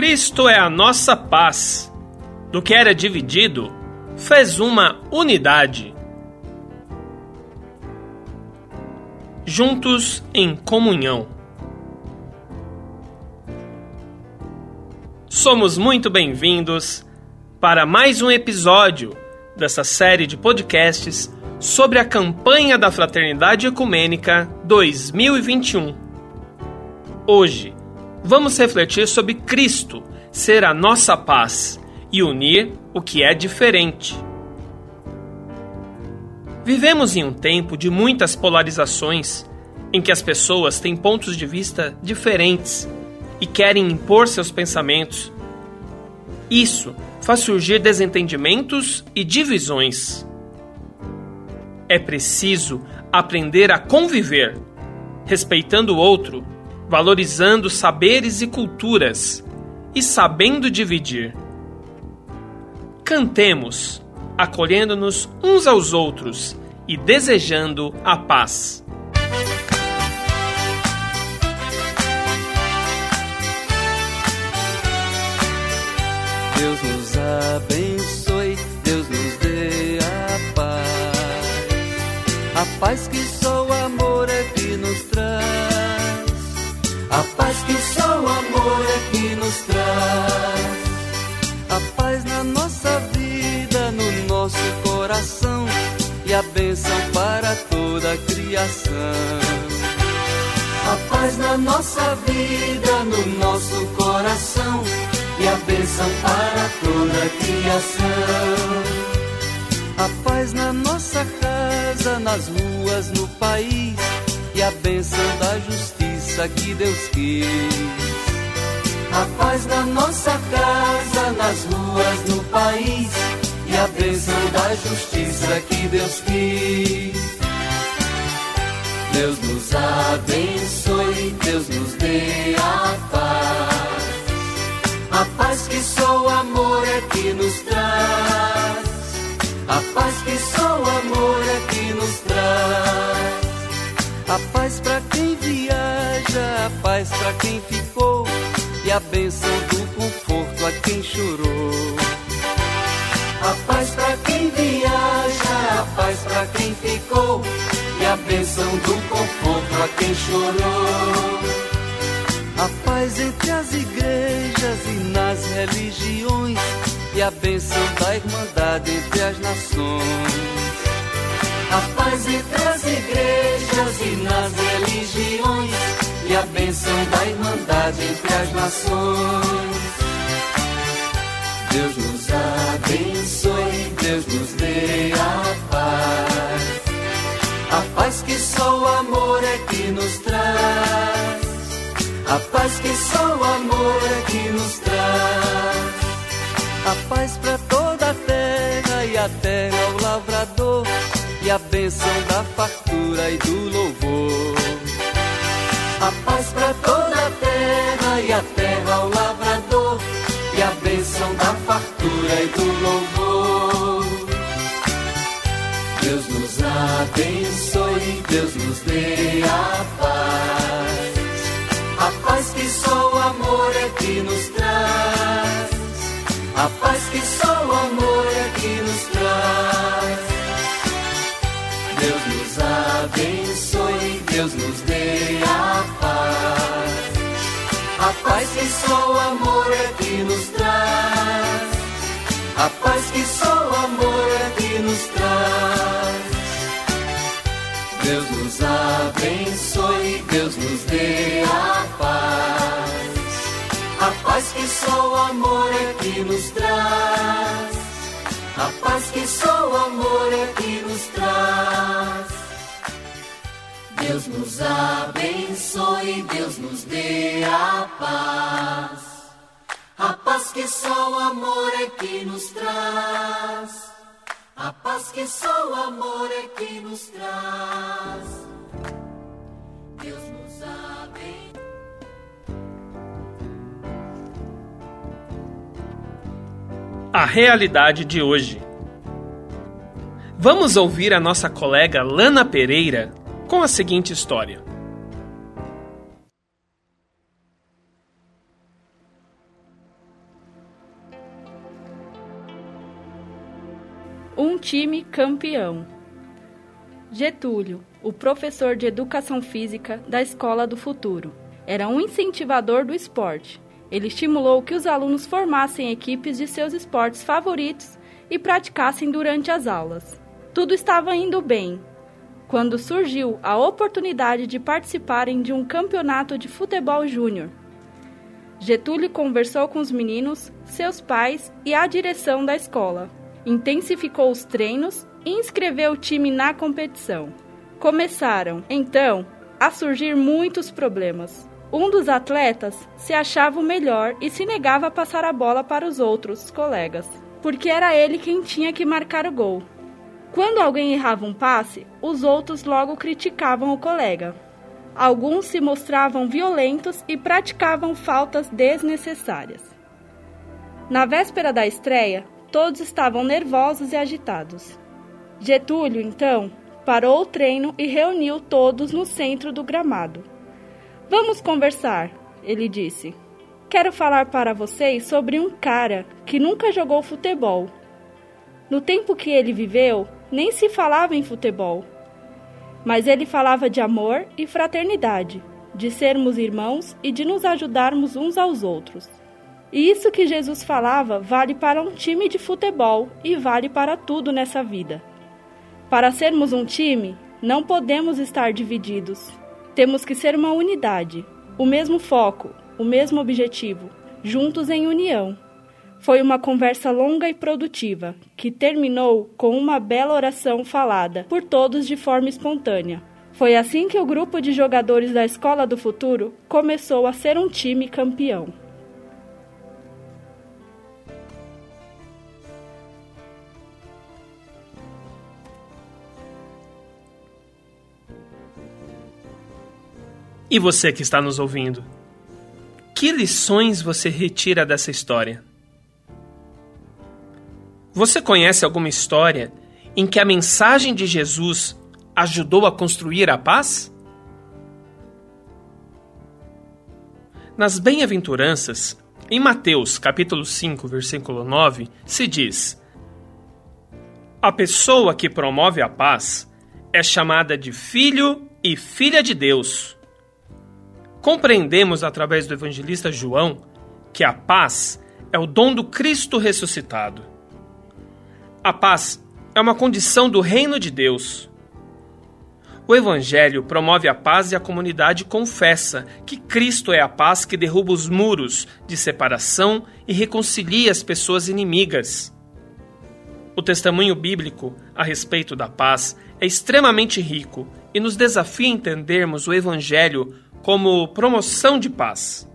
Cristo é a nossa paz. Do que era dividido, fez uma unidade. Juntos em comunhão. Somos muito bem-vindos para mais um episódio dessa série de podcasts sobre a campanha da Fraternidade Ecumênica 2021. Hoje, vamos refletir sobre Cristo ser a nossa paz e unir o que é diferente. Vivemos em um tempo de muitas polarizações, em que as pessoas têm pontos de vista diferentes e querem impor seus pensamentos. Isso faz surgir desentendimentos e divisões. É preciso aprender a conviver, respeitando o outro valorizando saberes e culturas e sabendo dividir. Cantemos, acolhendo-nos uns aos outros e desejando a paz. Deus nos abençoe, Deus nos dê a paz, a paz que só o amor é que nos traz. A paz que só o amor é que nos traz. A paz na nossa vida, no nosso coração. E a bênção para toda a criação. A paz na nossa vida, no nosso coração. E a bênção para toda a criação. A paz na nossa casa, nas ruas, no país. A bênção da justiça justiça que Deus quis. A paz na nossa casa, nas ruas, no país. E a bênção da justiça que Deus quis. Deus nos abençoe, Deus nos dê a paz. A quem ficou e a bênção do conforto a quem chorou. A paz para quem viaja, a paz para quem ficou e a bênção do conforto a quem chorou. A paz entre as igrejas e nas religiões e a bênção da irmandade entre as nações. A paz entre as igrejas e nas religiões e a bênção da irmandade entre as nações. Deus nos abençoe, Deus nos dê a paz. A paz que só o amor é que nos traz. A paz que só o amor é que nos traz. A paz para toda a terra e a terra ao lavrador e a bênção da fartura e do louvor. A paz para toda a terra e a terra ao lavrador e a bênção da fartura e do louvor. Deus nos abençoe, Deus nos dê Paz que só o amor é que nos traz. Deus nos abençoe, Deus nos dê a paz. A paz que só o amor é que nos traz. A paz que só o amor é que nos traz. Deus nos abençoe. a realidade de hoje. Vamos ouvir a nossa colega Lana Pereira com a seguinte história. Um time campeão. Getúlio, o professor de educação física da Escola do Futuro, era um incentivador do esporte. Ele estimulou que os alunos formassem equipes de seus esportes favoritos e praticassem durante as aulas. Tudo estava indo bem, quando surgiu a oportunidade de participarem de um campeonato de futebol júnior. Getúlio conversou com os meninos, seus pais e a direção da escola. Intensificou os treinos e inscreveu o time na competição. Começaram, então, a surgir muitos problemas. Um dos atletas se achava o melhor e se negava a passar a bola para os outros colegas, porque era ele quem tinha que marcar o gol. Quando alguém errava um passe, os outros logo criticavam o colega. Alguns se mostravam violentos e praticavam faltas desnecessárias. Na véspera da estreia, todos estavam nervosos e agitados. Getúlio, então, parou o treino e reuniu todos no centro do gramado. Vamos conversar, ele disse. Quero falar para vocês sobre um cara que nunca jogou futebol. No tempo que ele viveu, nem se falava em futebol. Mas ele falava de amor e fraternidade, de sermos irmãos e de nos ajudarmos uns aos outros. E isso que Jesus falava vale para um time de futebol e vale para tudo nessa vida. Para sermos um time, não podemos estar divididos. Temos que ser uma unidade, o mesmo foco, o mesmo objetivo, juntos em união. Foi uma conversa longa e produtiva, que terminou com uma bela oração falada por todos de forma espontânea. Foi assim que o grupo de jogadores da Escola do Futuro começou a ser um time campeão. E você que está nos ouvindo? Que lições você retira dessa história? Você conhece alguma história em que a mensagem de Jesus ajudou a construir a paz? Nas bem-aventuranças, em Mateus capítulo 5, versículo 9, se diz: A pessoa que promove a paz é chamada de filho e filha de Deus. Compreendemos através do evangelista João que a paz é o dom do Cristo ressuscitado. A paz é uma condição do reino de Deus. O Evangelho promove a paz e a comunidade confessa que Cristo é a paz que derruba os muros de separação e reconcilia as pessoas inimigas. O testemunho bíblico a respeito da paz é extremamente rico e nos desafia a entendermos o Evangelho como promoção de paz.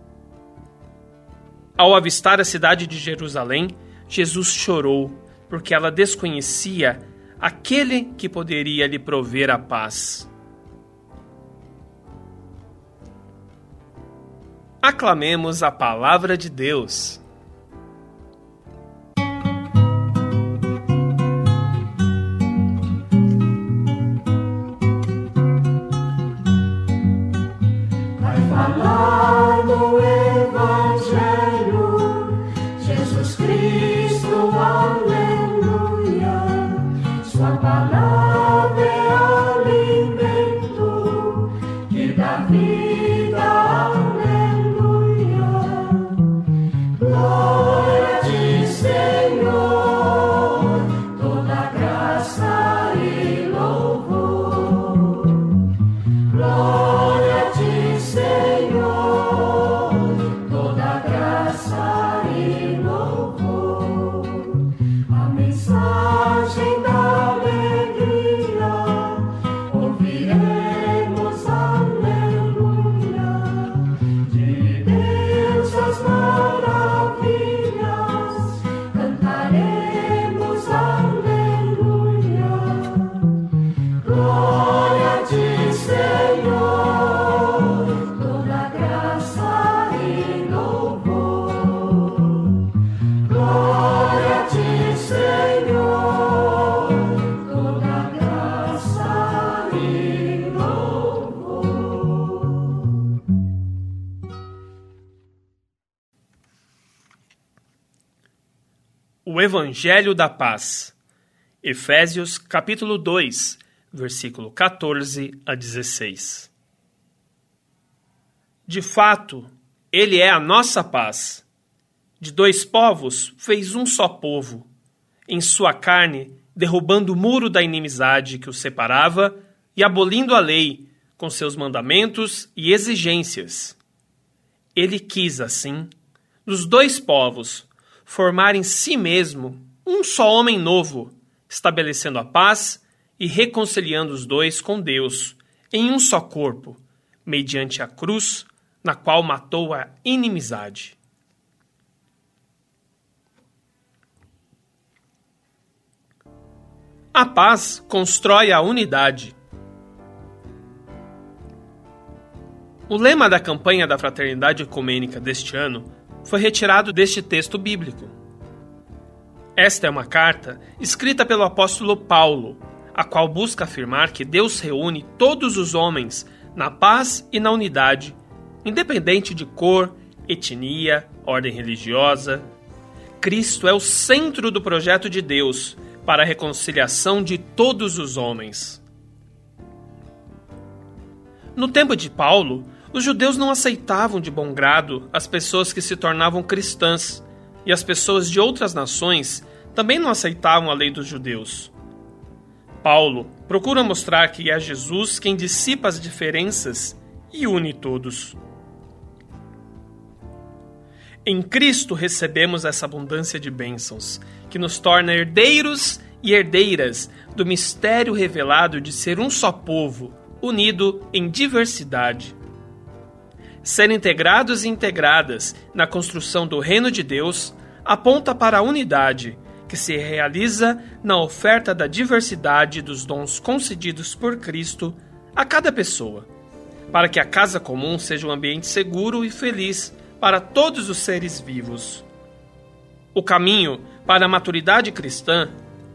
Ao avistar a cidade de Jerusalém, Jesus chorou porque ela desconhecia aquele que poderia lhe prover a paz. Aclamemos a palavra de Deus. O Evangelho da Paz. Efésios capítulo 2, versículo 14 a 16. De fato, ele é a nossa paz. De dois povos fez um só povo. Em sua carne, derrubando o muro da inimizade que os separava e abolindo a lei com seus mandamentos e exigências. Ele quis, assim, dos dois povos, formar em si mesmo um só homem novo, estabelecendo a paz e reconciliando os dois com Deus em um só corpo, mediante a cruz na qual matou a inimizade. A paz constrói a unidade. O lema da campanha da Fraternidade Ecumênica deste ano foi retirado deste texto bíblico. Esta é uma carta escrita pelo apóstolo Paulo, a qual busca afirmar que Deus reúne todos os homens na paz e na unidade independente de cor, etnia, ordem religiosa. Cristo é o centro do projeto de Deus para a reconciliação de todos os homens. No tempo de Paulo, os judeus não aceitavam de bom grado as pessoas que se tornavam cristãs, e as pessoas de outras nações também não aceitavam a lei dos judeus. Paulo procura mostrar que é Jesus quem dissipa as diferenças e une todos. Em Cristo recebemos essa abundância de bênçãos, que nos torna herdeiros e herdeiras do mistério revelado de ser um só povo, unido em diversidade. Ser integrados e integradas na construção do reino de Deus aponta para a unidade, que se realiza na oferta da diversidade dos dons concedidos por Cristo a cada pessoa, para que a casa comum seja um ambiente seguro e feliz para todos os seres vivos. O caminho para a maturidade cristã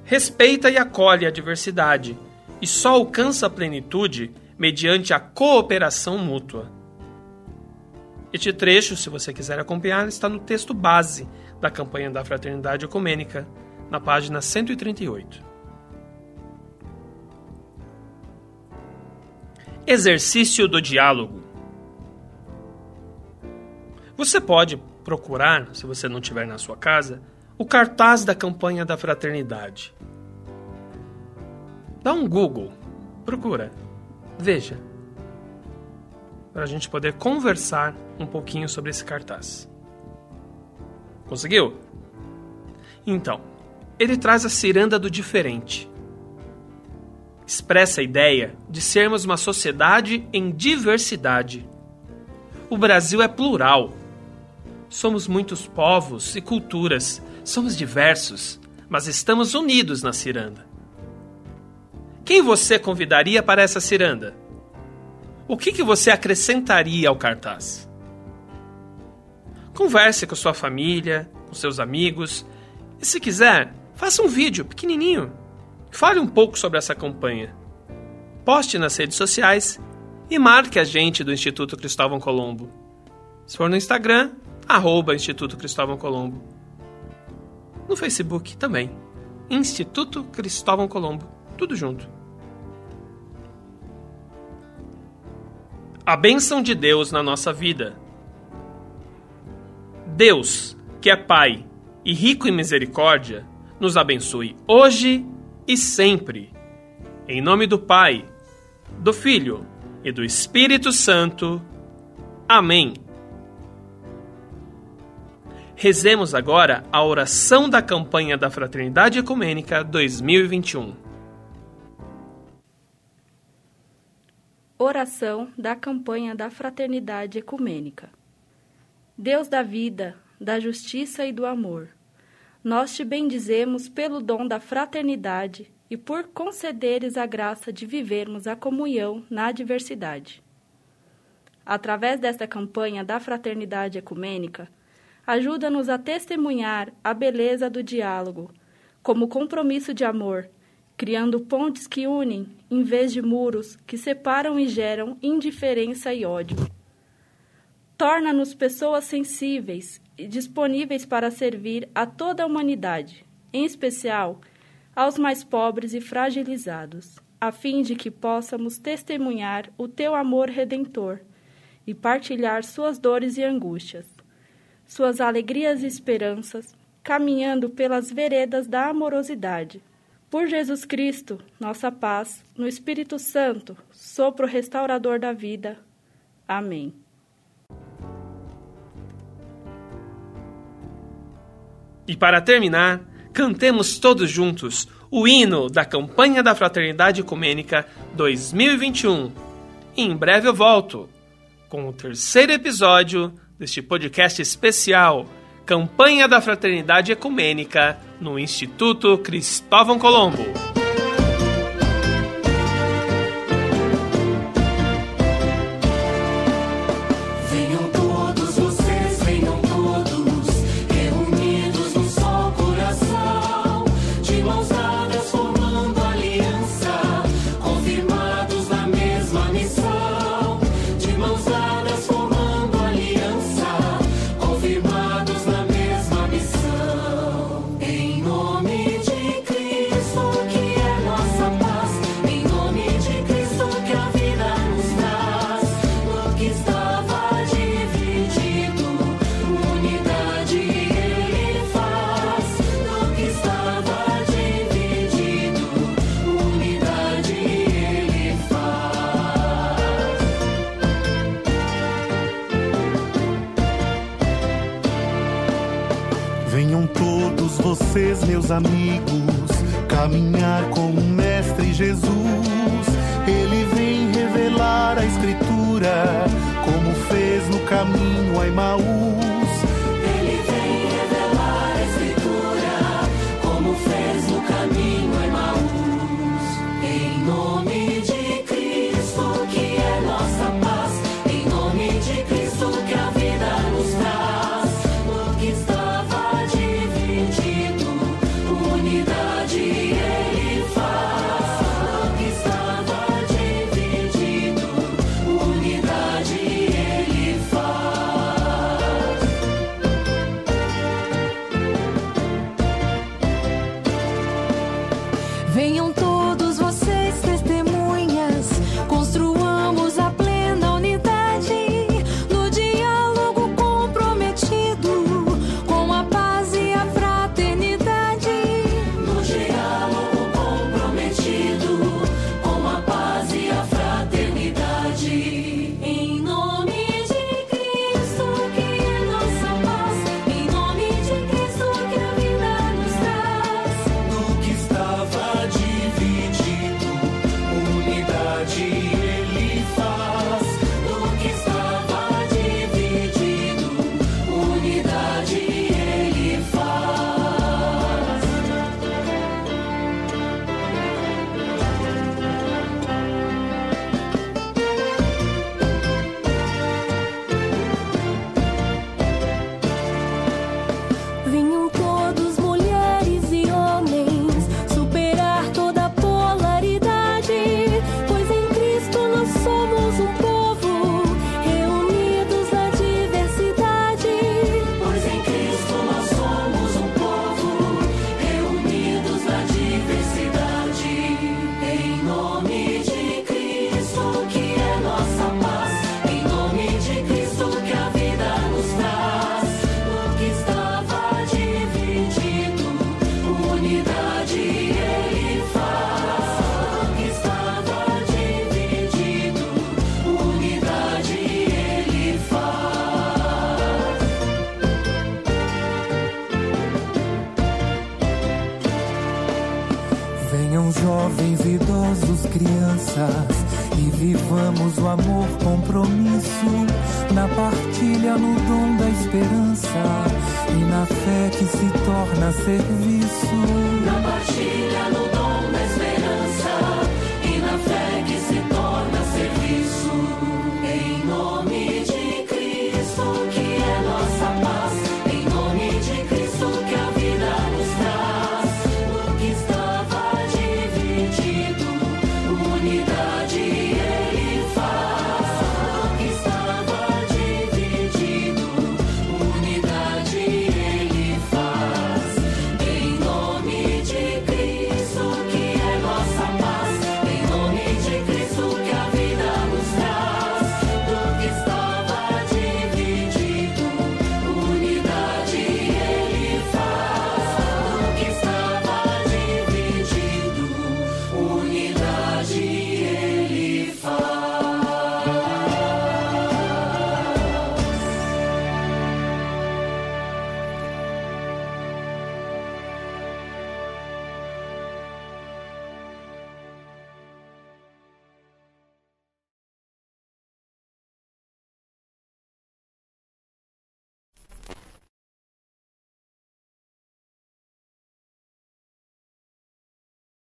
respeita e acolhe a diversidade e só alcança a plenitude mediante a cooperação mútua. Este trecho, se você quiser acompanhar, está no texto base da campanha da Fraternidade Ecumênica, na página 138. Exercício do diálogo. Você pode procurar, se você não tiver na sua casa, o cartaz da campanha da fraternidade. Dá um Google, procura, veja, para a gente poder conversar um pouquinho sobre esse cartaz. Conseguiu? Então, ele traz a ciranda do diferente. Expressa a ideia de sermos uma sociedade em diversidade. O Brasil é plural Somos muitos povos e culturas, somos diversos, mas estamos unidos na ciranda. Quem você convidaria para essa ciranda? O que, que você acrescentaria ao cartaz? Converse com sua família, com seus amigos e, se quiser, faça um vídeo pequenininho. Fale um pouco sobre essa campanha. Poste nas redes sociais e marque a gente do Instituto Cristóvão Colombo. Se for no Instagram, arroba Instituto Cristóvão Colombo. No Facebook também. Instituto Cristóvão Colombo. Tudo junto. A bênção de Deus na nossa vida. Deus, que é Pai e rico em misericórdia, nos abençoe hoje e sempre. Em nome do Pai, do Filho e do Espírito Santo. Amém. Rezemos agora a oração da campanha da Fraternidade Ecumênica 2021. Oração da campanha da Fraternidade Ecumênica. Deus da vida, da justiça e do amor, nós te bendizemos pelo dom da fraternidade e por concederes a graça de vivermos a comunhão na diversidade. Através desta campanha da Fraternidade Ecumênica, ajuda-nos a testemunhar a beleza do diálogo, como compromisso de amor, criando pontes que unem, em vez de muros que separam e geram indiferença e ódio. Torna-nos pessoas sensíveis e disponíveis para servir a toda a humanidade, em especial aos mais pobres e fragilizados, a fim de que possamos testemunhar o teu amor redentor e partilhar suas dores e angústias, suas alegrias e esperanças, caminhando pelas veredas da amorosidade. Por Jesus Cristo, nossa paz, no Espírito Santo, sopro restaurador da vida. Amém. E para terminar, cantemos todos juntos o hino da campanha da Fraternidade Ecumênica 2021. E em breve eu volto com o terceiro episódio deste podcast especial Campanha da Fraternidade Ecumênica no Instituto Cristóvão Colombo. Caminho a Emaús. 人用 no dom da esperança, e na fé que se torna serviço. Na partilha, no dom